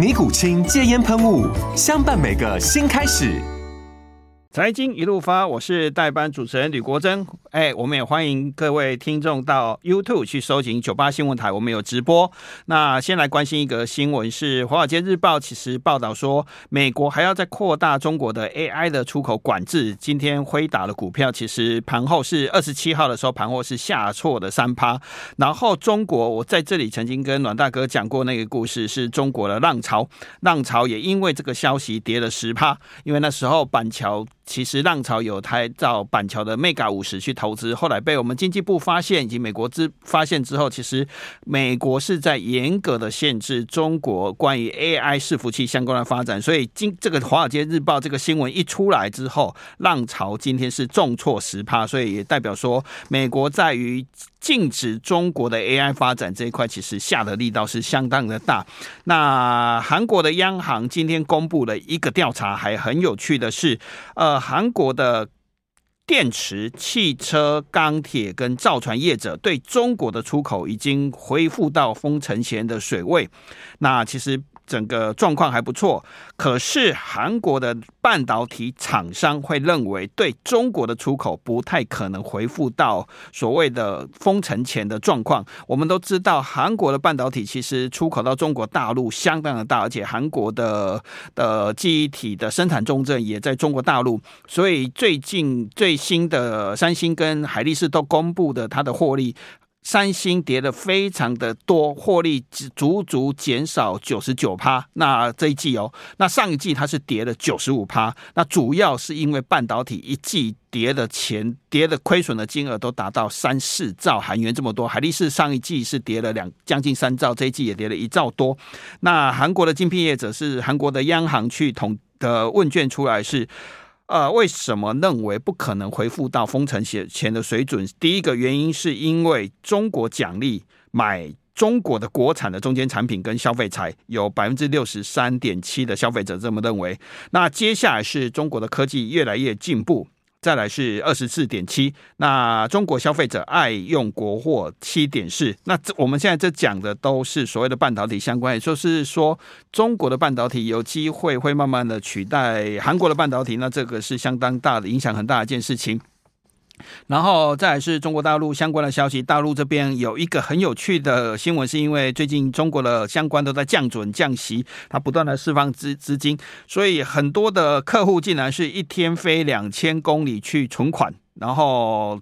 尼古清戒烟喷雾，相伴每个新开始。财经一路发，我是代班主持人吕国珍。哎，我们也欢迎各位听众到 YouTube 去搜寻九八新闻台，我们有直播。那先来关心一个新闻，是《华尔街日报》其实报道说，美国还要再扩大中国的 AI 的出口管制。今天辉达的股票其实盘后是二十七号的时候，盘后是下挫的三趴。然后中国，我在这里曾经跟阮大哥讲过那个故事，是中国的浪潮，浪潮也因为这个消息跌了十趴，因为那时候板桥。其实浪潮有台到板桥的 Mega 五十去投资，后来被我们经济部发现以及美国之发现之后，其实美国是在严格的限制中国关于 AI 伺服器相关的发展，所以今这个华尔街日报这个新闻一出来之后，浪潮今天是重挫十趴，所以也代表说美国在于。禁止中国的 AI 发展这一块，其实下的力道是相当的大。那韩国的央行今天公布了一个调查，还很有趣的是，呃，韩国的电池、汽车、钢铁跟造船业者对中国的出口已经恢复到封城前的水位。那其实。整个状况还不错，可是韩国的半导体厂商会认为，对中国的出口不太可能恢复到所谓的封城前的状况。我们都知道，韩国的半导体其实出口到中国大陆相当的大，而且韩国的的记忆体的生产重镇也在中国大陆，所以最近最新的三星跟海力士都公布的它的获利。三星跌的非常的多，获利足足减少九十九趴。那这一季哦，那上一季它是跌了九十五趴。那主要是因为半导体一季跌的钱，跌的亏损的金额都达到三四兆韩元这么多。海力士上一季是跌了两将近三兆，这一季也跌了一兆多。那韩国的晶片业者是韩国的央行去统的问卷出来是。呃，为什么认为不可能回复到封城前前的水准？第一个原因是因为中国奖励买中国的国产的中间产品跟消费财，有百分之六十三点七的消费者这么认为。那接下来是中国的科技越来越进步。再来是二十四点七，那中国消费者爱用国货七点四，那这我们现在这讲的都是所谓的半导体相关，也就是说中国的半导体有机会会慢慢的取代韩国的半导体，那这个是相当大的影响，很大的一件事情。然后再来是中国大陆相关的消息，大陆这边有一个很有趣的新闻，是因为最近中国的相关都在降准降息，它不断的释放资资金，所以很多的客户竟然是一天飞两千公里去存款，然后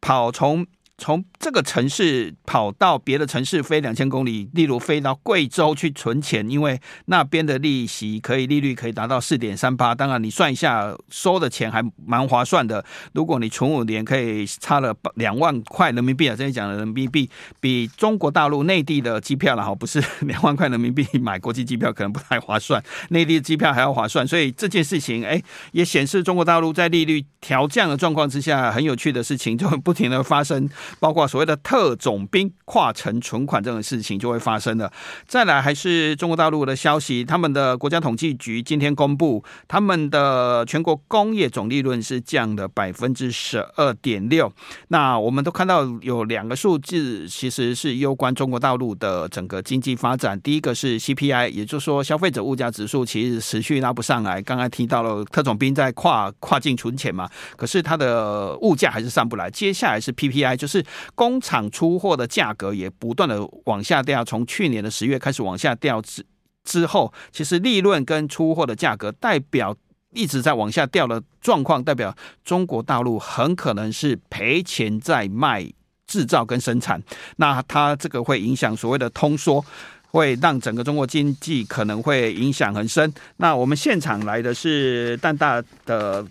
跑从。从这个城市跑到别的城市飞两千公里，例如飞到贵州去存钱，因为那边的利息可以利率可以达到四点三八。当然，你算一下收的钱还蛮划算的。如果你存五年，可以差了两万块人民币啊！这里讲的人民币比中国大陆内地的机票了哈，不是 两万块人民币买国际机票可能不太划算，内地的机票还要划算。所以这件事情哎，也显示中国大陆在利率调降的状况之下，很有趣的事情就不停的发生。包括所谓的特种兵跨城存款这种事情就会发生了。再来还是中国大陆的消息，他们的国家统计局今天公布，他们的全国工业总利润是降了百分之十二点六。那我们都看到有两个数字，其实是攸关中国大陆的整个经济发展。第一个是 CPI，也就是说消费者物价指数其实持续拉不上来。刚才提到了特种兵在跨跨境存钱嘛，可是它的物价还是上不来。接下来是 PPI，就是是工厂出货的价格也不断的往下掉，从去年的十月开始往下掉之之后，其实利润跟出货的价格代表一直在往下掉的状况，代表中国大陆很可能是赔钱在卖制造跟生产，那它这个会影响所谓的通缩，会让整个中国经济可能会影响很深。那我们现场来的是淡大的。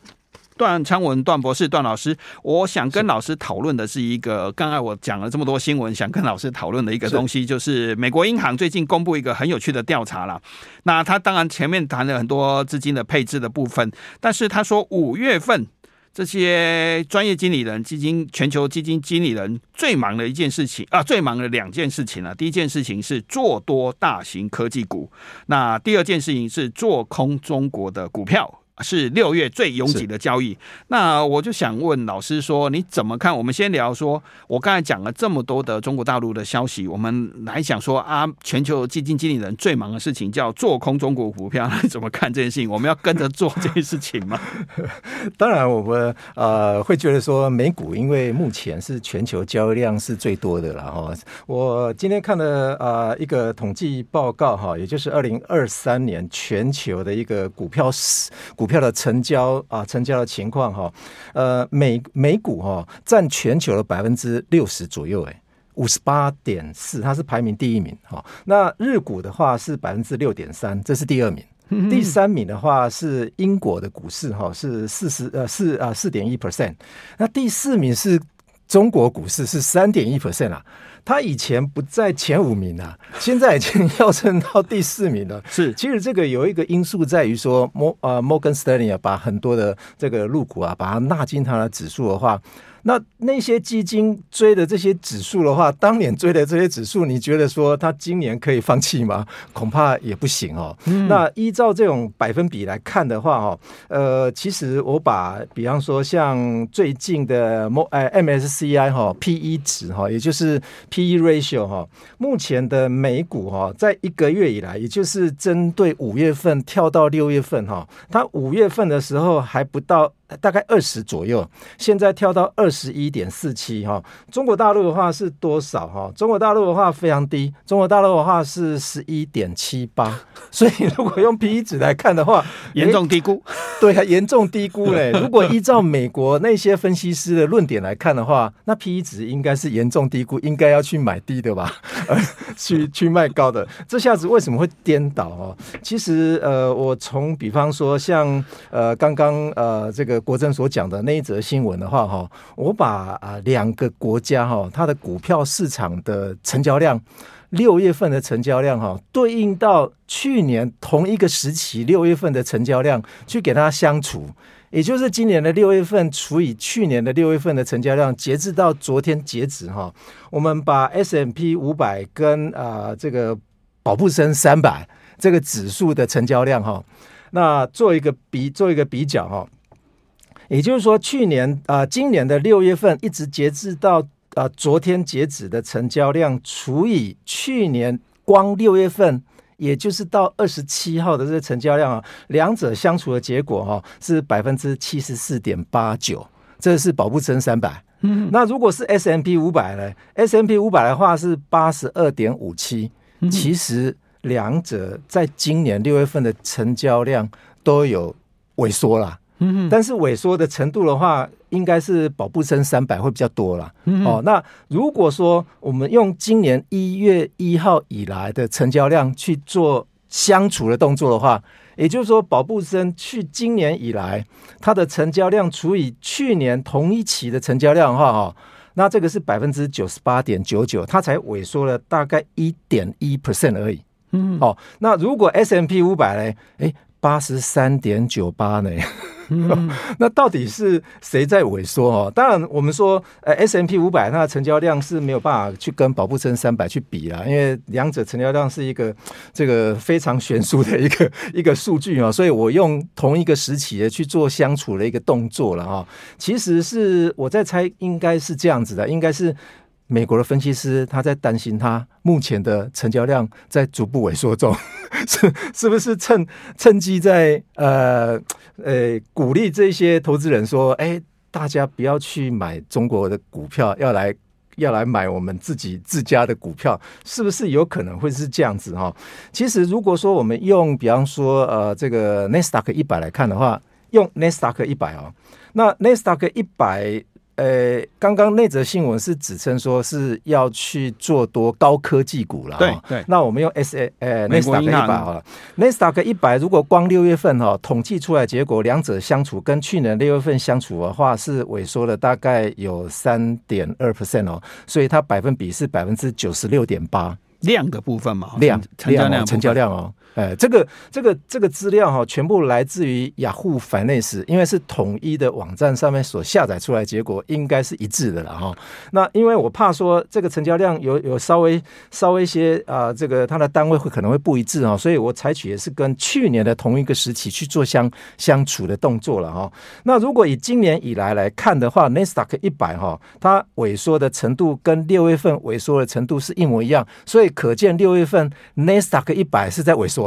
段昌文段博士段老师，我想跟老师讨论的是一个，刚才我讲了这么多新闻，想跟老师讨论的一个东西，就是美国银行最近公布一个很有趣的调查了。那他当然前面谈了很多资金的配置的部分，但是他说五月份这些专业经理人、基金全球基金经理人最忙的一件事情啊，最忙的两件事情啊，第一件事情是做多大型科技股，那第二件事情是做空中国的股票。是六月最拥挤的交易，那我就想问老师说，你怎么看？我们先聊说，我刚才讲了这么多的中国大陆的消息，我们来讲说啊，全球基金经理人最忙的事情叫做空中国股票，你怎么看这件事情？我们要跟着做这件事情吗？当然，我们呃会觉得说美股，因为目前是全球交易量是最多的了哈。我今天看了呃一个统计报告哈，也就是二零二三年全球的一个股票市。股票的成交啊，成交的情况哈，呃，美美股哈占全球的百分之六十左右，哎，五十八点四，它是排名第一名哈。那日股的话是百分之六点三，这是第二名。第三名的话是英国的股市哈，是四十呃四啊四点一 percent。那第四名是中国股市是三点一 percent 啊。他以前不在前五名啊，现在已经要升到第四名了。是，其实这个有一个因素在于说，摩呃摩根斯丹利啊，把很多的这个入股啊，把它纳进它的指数的话。那那些基金追的这些指数的话，当年追的这些指数，你觉得说它今年可以放弃吗？恐怕也不行哦。嗯、那依照这种百分比来看的话，哦，呃，其实我把比方说像最近的 M 哎 MSCI 哈 PE 值哈，也就是 PE ratio 哈，目前的美股哈，在一个月以来，也就是针对五月份跳到六月份哈，它五月份的时候还不到。大概二十左右，现在跳到二十一点四七哈。中国大陆的话是多少哈？中国大陆的话非常低，中国大陆的话是十一点七八。所以如果用 P E 值来看的话，严重低估。对，啊严重低估嘞。如果依照美国那些分析师的论点来看的话，那 P E 值应该是严重低估，应该要去买低的吧，而去去卖高的。这下子为什么会颠倒哦？其实呃，我从比方说像呃刚刚呃这个。国珍所讲的那一则新闻的话，哈，我把啊两个国家哈它的股票市场的成交量，六月份的成交量哈，对应到去年同一个时期六月份的成交量去给它相除，也就是今年的六月份除以去年的六月份的成交量，截至到昨天截止哈，我们把 S M P 五百跟啊这个保布森三百这个指数的成交量哈，那做一个比做一个比较哈。也就是说，去年啊、呃，今年的六月份一直截至到啊、呃、昨天截止的成交量，除以去年光六月份，也就是到二十七号的这个成交量啊，两者相除的结果哈、啊、是百分之七十四点八九，这是宝布森三百。嗯，那如果是 S M P 五百呢？S M P 五百的话是八十二点五七。其实两者在今年六月份的成交量都有萎缩了。但是萎缩的程度的话，应该是宝布森三百会比较多了。哦，那如果说我们用今年一月一号以来的成交量去做相除的动作的话，也就是说宝布森去今年以来它的成交量除以去年同一期的成交量的话，哈，那这个是百分之九十八点九九，它才萎缩了大概一点一 percent 而已。嗯，哦，那如果 S M P 五百呢？哎，八十三点九八呢？那到底是谁在萎缩哦？当然，我们说呃 S M P 五百它的成交量是没有办法去跟保布森三百去比啦，因为两者成交量是一个这个非常悬殊的一个 一个数据啊，所以我用同一个时期的去做相处的一个动作了哈。其实是我在猜，应该是这样子的，应该是。美国的分析师他在担心，他目前的成交量在逐步萎缩中，是是不是趁趁机在呃呃鼓励这些投资人说，哎，大家不要去买中国的股票，要来要来买我们自己自家的股票，是不是有可能会是这样子哈？其实如果说我们用比方说呃这个纳斯达克一百来看的话。用 Nasdaq 一百哦，那 Nasdaq 一百。呃，刚刚那则新闻是指称说是要去做多高科技股了，对对。那我们用 S A 呃 n e s t a 一百哈，Nasdaq 一百如果光六月份哈统计出来结果，两者相处跟去年六月份相处的话是萎缩了大概有三点二 percent 哦，所以它百分比是百分之九十六点八。量的部分嘛，量成交量、哦、成交量哦。哎，这个这个这个资料哈、哦，全部来自于雅虎 Finance，因为是统一的网站上面所下载出来，结果应该是一致的了哈、哦。那因为我怕说这个成交量有有稍微稍微一些啊、这个它的单位会可能会不一致啊、哦，所以我采取也是跟去年的同一个时期去做相相处的动作了哈、哦。那如果以今年以来来看的话，Nasdaq 一百哈，它萎缩的程度跟六月份萎缩的程度是一模一样，所以可见六月份 Nasdaq 一百是在萎缩。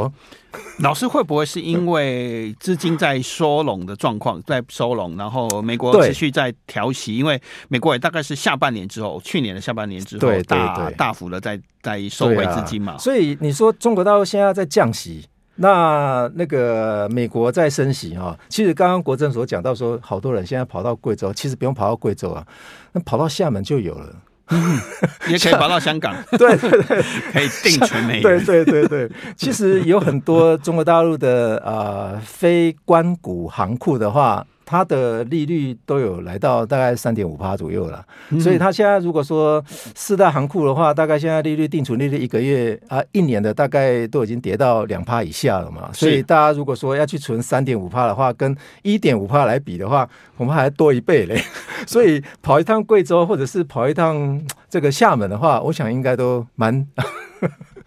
老师会不会是因为资金在收拢的状况，在收拢，然后美国持续在调息？因为美国也大概是下半年之后，去年的下半年之后，对大大幅的在在收回资金嘛、啊。所以你说中国大陆现在在降息，那那个美国在升息啊？其实刚刚国政所讲到说，好多人现在跑到贵州，其实不用跑到贵州啊，那跑到厦门就有了。嗯，也可以跑到香港，对 对对，可以定存美元。对对对对，其实有很多中国大陆的呃非关谷行库的话。它的利率都有来到大概三点五趴左右了，所以它现在如果说四大行库的话，大概现在利率定存利率一个月啊一年的大概都已经跌到两趴以下了嘛，所以大家如果说要去存三点五趴的话，跟一点五趴来比的话，恐怕还多一倍嘞，所以跑一趟贵州或者是跑一趟这个厦门的话，我想应该都蛮。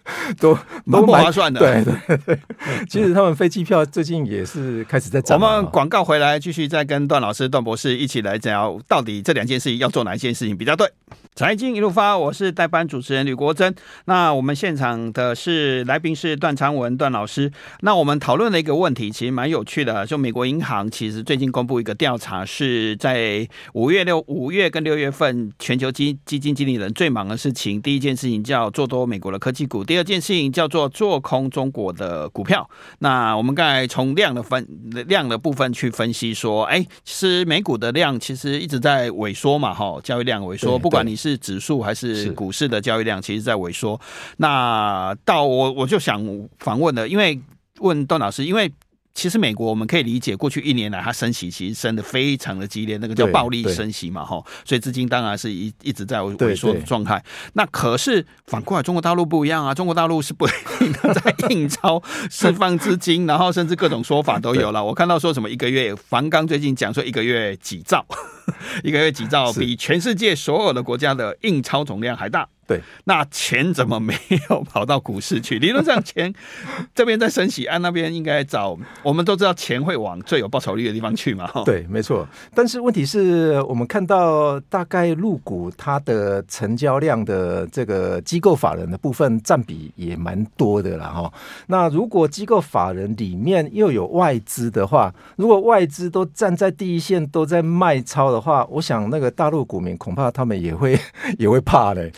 都都不划算的，对对对。其实他们飞机票最近也是开始在涨。我们广告回来，继续再跟段老师、段博士一起来讲，到底这两件事情要做哪一件事情比较对？财经一路发，我是代班主持人吕国珍。那我们现场的是来宾是段昌文段老师。那我们讨论的一个问题其实蛮有趣的，就美国银行其实最近公布一个调查，是在五月六五月跟六月份全球基基金经理人最忙的事情。第一件事情叫做多美国的科技股。第二件事情叫做做空中国的股票。那我们刚才从量的分量的部分去分析说，哎，其实美股的量其实一直在萎缩嘛，哈，交易量萎缩。不管你是指数还是股市的交易量，其实在萎缩。那到我我就想访问了，因为问段老师，因为。其实美国我们可以理解，过去一年来它升息其实升的非常的激烈，那个叫暴力升息嘛，哈，所以资金当然是一一直在萎缩的状态。那可是反过来，中国大陆不一样啊，中国大陆是不停的 在印钞释放资金，然后甚至各种说法都有了。我看到说什么一个月，房刚最近讲说一个月几兆，一个月几兆，比全世界所有的国家的印钞总量还大。对，那钱怎么没有跑到股市去？理论上，钱这边在升息，按那边应该找。我们都知道，钱会往最有报酬率的地方去嘛。对，没错。但是问题是我们看到，大概入股它的成交量的这个机构法人的部分占比也蛮多的了哈。那如果机构法人里面又有外资的话，如果外资都站在第一线都在卖超的话，我想那个大陆股民恐怕他们也会 也会怕嘞。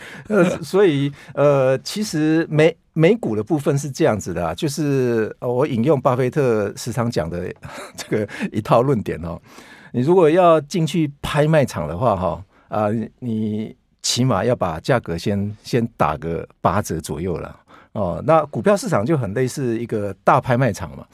所以，呃，其实美美股的部分是这样子的，啊，就是我引用巴菲特时常讲的 这个一套论点哦。你如果要进去拍卖场的话，哈啊，你起码要把价格先先打个八折左右了哦。那股票市场就很类似一个大拍卖场嘛。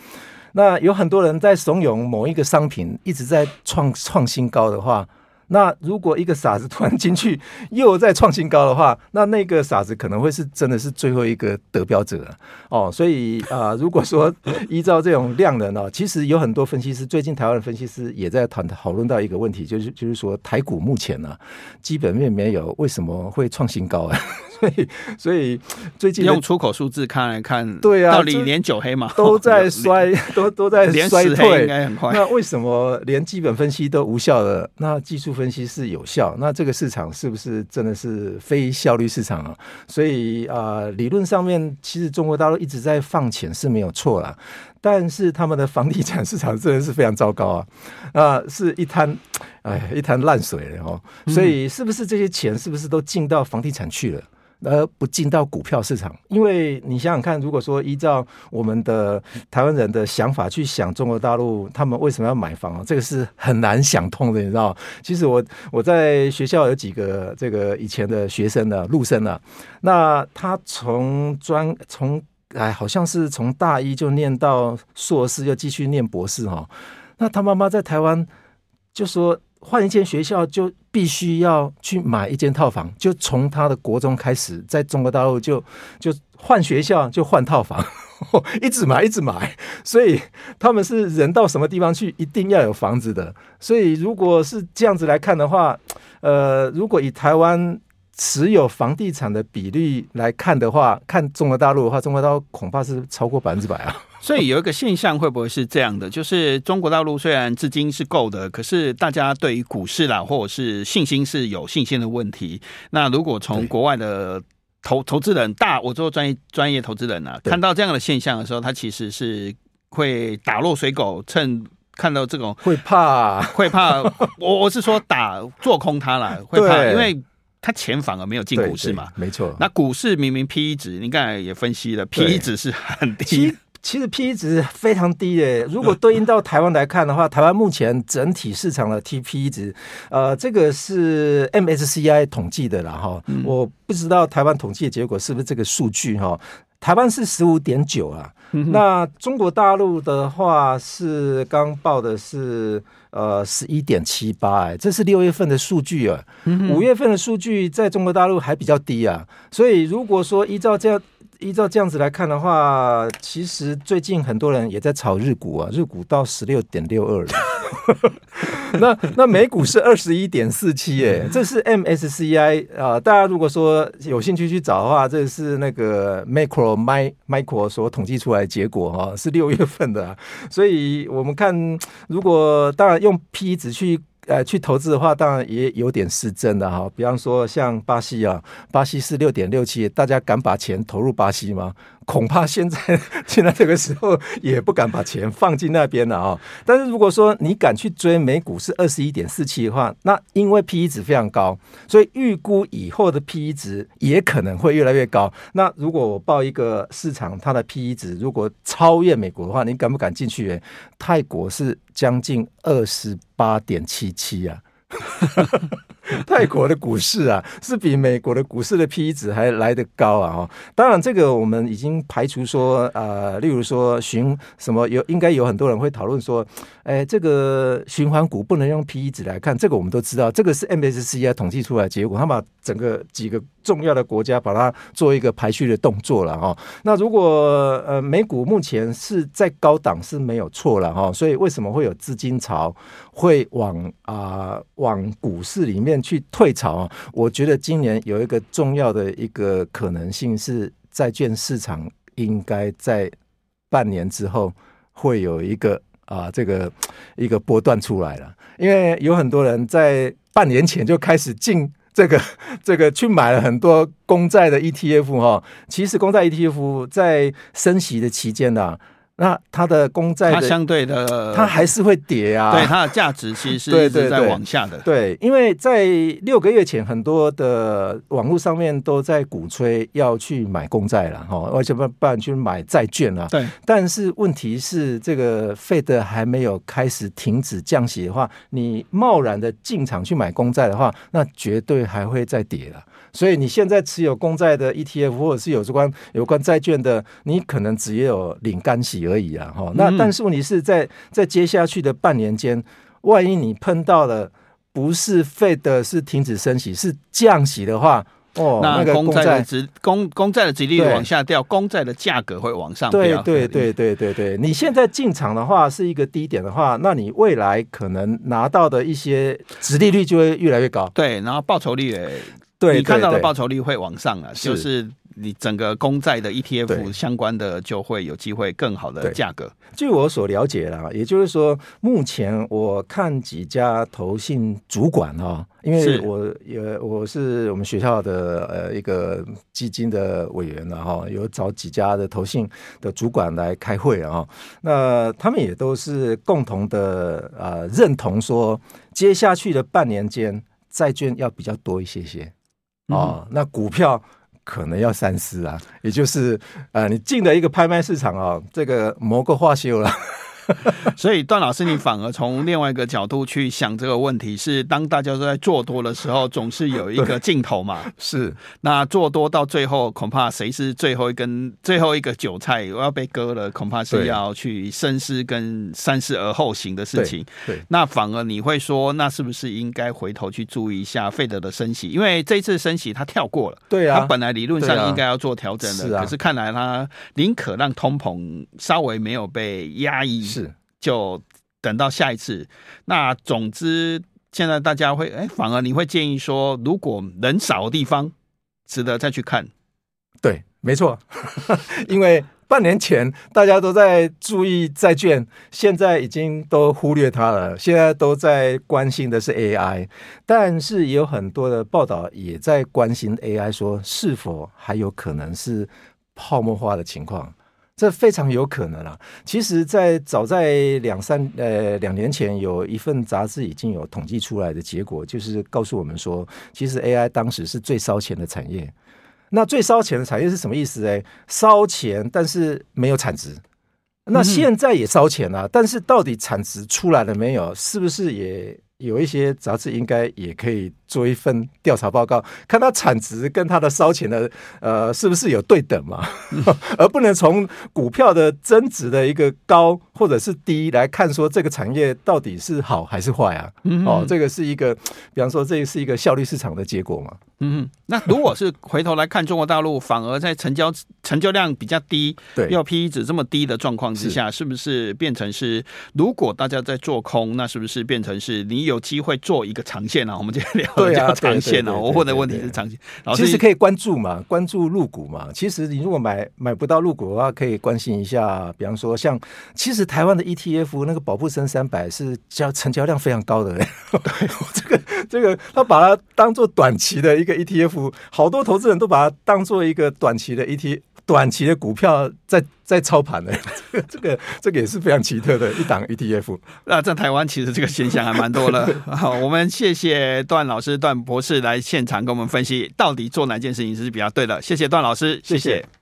那有很多人在怂恿某一个商品一直在创创新高的话。那如果一个傻子突然进去又在创新高的话，那那个傻子可能会是真的是最后一个得标者哦。所以啊、如果说依照这种量能呢，其实有很多分析师，最近台湾的分析师也在讨讨论到一个问题，就是就是说台股目前呢、啊、基本面没有，为什么会创新高啊？所以所以最近用出口数字看来看，对啊，到底连九黑嘛都在衰，都都在衰退，应该很快。那为什么连基本分析都无效了？那技术分析是有效，那这个市场是不是真的是非效率市场啊？所以啊、呃，理论上面其实中国大陆一直在放钱是没有错啦，但是他们的房地产市场真的是非常糟糕啊，啊、呃，是一滩哎一滩烂水了哦。所以是不是这些钱是不是都进到房地产去了？而不进到股票市场，因为你想想看，如果说依照我们的台湾人的想法去想中国大陆，他们为什么要买房？这个是很难想通的，你知道？其实我我在学校有几个这个以前的学生呢，陆生啊，那他从专从哎，好像是从大一就念到硕士，又继续念博士哈。那他妈妈在台湾就说。换一间学校就必须要去买一间套房，就从他的国中开始，在中国大陆就就换学校就换套房，一直买一直买，所以他们是人到什么地方去一定要有房子的。所以如果是这样子来看的话，呃，如果以台湾持有房地产的比例来看的话，看中国大陆的话，中国大陆恐怕是超过百分之百啊。所以有一个现象会不会是这样的？就是中国大陆虽然资金是够的，可是大家对于股市啦，或者是信心是有信心的问题。那如果从国外的投投资人大，我做专业专业投资人啊，看到这样的现象的时候，他其实是会打落水狗，趁看到这种会怕会怕。我我是说打做空它啦，会怕，因为他钱反而没有进股市嘛，没错。那股市明明 P E 值，你刚才也分析了，P E 值是很低。其实 P/E 值非常低的，如果对应到台湾来看的话，台湾目前整体市场的 T P/E 值，呃，这个是 MSCI 统计的啦哈，我不知道台湾统计的结果是不是这个数据哈。台湾是十五点九啊，那中国大陆的话是刚报的是呃十一点七八，哎，这是六月份的数据啊，五月份的数据在中国大陆还比较低啊，所以如果说依照这样。依照这样子来看的话，其实最近很多人也在炒日股啊，日股到十六点六二了。那那美股是二十一点四七，哎，这是 MSCI 啊、大家如果说有兴趣去找的话，这是那个 Micro My Micro 所统计出来结果哈、啊，是六月份的、所以我们看，如果当然用 P 值去。呃，去投资的话，当然也有点失真的哈。比方说，像巴西啊，巴西是六点六七，大家敢把钱投入巴西吗？恐怕现在现在这个时候也不敢把钱放进那边了啊。但是如果说你敢去追美股是二十一点四七的话，那因为 P E 值非常高，所以预估以后的 P E 值也可能会越来越高。那如果我报一个市场，它的 P E 值如果超越美国的话，你敢不敢进去？泰国是将近二十八点七七啊。泰国的股市啊，是比美国的股市的 P/E 值还来得高啊！哈，当然这个我们已经排除说，呃，例如说循什么有，应该有很多人会讨论说，哎，这个循环股不能用 P/E 值来看，这个我们都知道，这个是 MSCI 统计出来的结果，他把整个几个重要的国家把它做一个排序的动作了哈。那如果呃美股目前是在高档是没有错了哈，所以为什么会有资金潮会往啊、往股市里面？去退潮啊！我觉得今年有一个重要的一个可能性是，债券市场应该在半年之后会有一个啊，这个一个波段出来了。因为有很多人在半年前就开始进这个 这个去买了很多公债的 ETF 哈。其实公债 ETF 在升息的期间呢。那它的公债，它相对的，它还是会跌啊。对，它的价值其实是一直在往下的。对，对，对，对，因为在六个月前，很多的网络上面都在鼓吹要去买公债了哈，而且不不然去买债券了。对。但是问题是，这个费德还没有开始停止降息的话，你贸然的进场去买公债的话，那绝对还会再跌了。所以你现在持有公债的 ETF 或者是有关有关债券的，你可能只有领干息而已啊！哈，那但是问题是在在接下去的半年间，万一你碰到了不是 Fed 是停止升息，是降息的话，哦，那公债的值公公债的值利率往下掉，公债的价格会往上。对对对对对对，你现在进场的话是一个低点的话，那你未来可能拿到的一些值利率就会越来越高。对，然后报酬率也。对，你看到的报酬率会往上啊，就是你整个公债的 ETF 相关的就会有机会更好的价格。据我所了解啦，也就是说，目前我看几家投信主管哦，因为我也我是我们学校的呃一个基金的委员了哈，有找几家的投信的主管来开会啊，那他们也都是共同的呃认同说，接下去的半年间债券要比较多一些些。哦，那股票可能要三思啊。也就是呃，你进了一个拍卖市场啊，这个某个化修了。所以段老师，你反而从另外一个角度去想这个问题，是当大家都在做多的时候，总是有一个尽头嘛？是。那做多到最后，恐怕谁是最后一根、最后一个韭菜我要被割了，恐怕是要去深思跟三思而后行的事情。对。对那反而你会说，那是不是应该回头去注意一下费德的升息？因为这一次升息他跳过了，对啊，他本来理论上应该要做调整的，是啊。可是看来他宁可让通膨稍微没有被压抑。是。就等到下一次。那总之，现在大家会哎，反而你会建议说，如果人少的地方，值得再去看。对，没错，因为半年前大家都在注意债券，现在已经都忽略它了。现在都在关心的是 AI，但是也有很多的报道也在关心 AI，说是否还有可能是泡沫化的情况。这非常有可能啊！其实，在早在两三呃两年前，有一份杂志已经有统计出来的结果，就是告诉我们说，其实 AI 当时是最烧钱的产业。那最烧钱的产业是什么意思？哎，烧钱，但是没有产值。那现在也烧钱啊，但是到底产值出来了没有？是不是也有一些杂志应该也可以做一份调查报告，看它产值跟它的烧钱的呃是不是有对等嘛？而不能从股票的增值的一个高或者是低来看说这个产业到底是好还是坏啊？哦，这个是一个，比方说这是一个效率市场的结果嘛？嗯，那如果是回头来看中国大陆，反而在成交成交量比较低，对，要 P E 值这么低的状况之下，是，是不是变成是如果大家在做空，那是不是变成是你有机会做一个长线啊？我们今天聊。一下，长线啊，我问的问题是长线。其实可以关注嘛，关注入股嘛。其实你如果买买不到入股的话，可以关心一下。比方说，像其实台湾的 ETF 那个保富森三百是交成交量非常高的。这个这个，他把它当做短期的一个 ETF，好多投资人都把它当做一个短期的 ETF。短期的股票在在操盘的，这个这个也是非常奇特的一档 ETF。那在台湾其实这个现象还蛮多的。好，我们谢谢段老师、段博士来现场跟我们分析，到底做哪件事情是比较对的。谢谢段老师，谢谢。谢谢。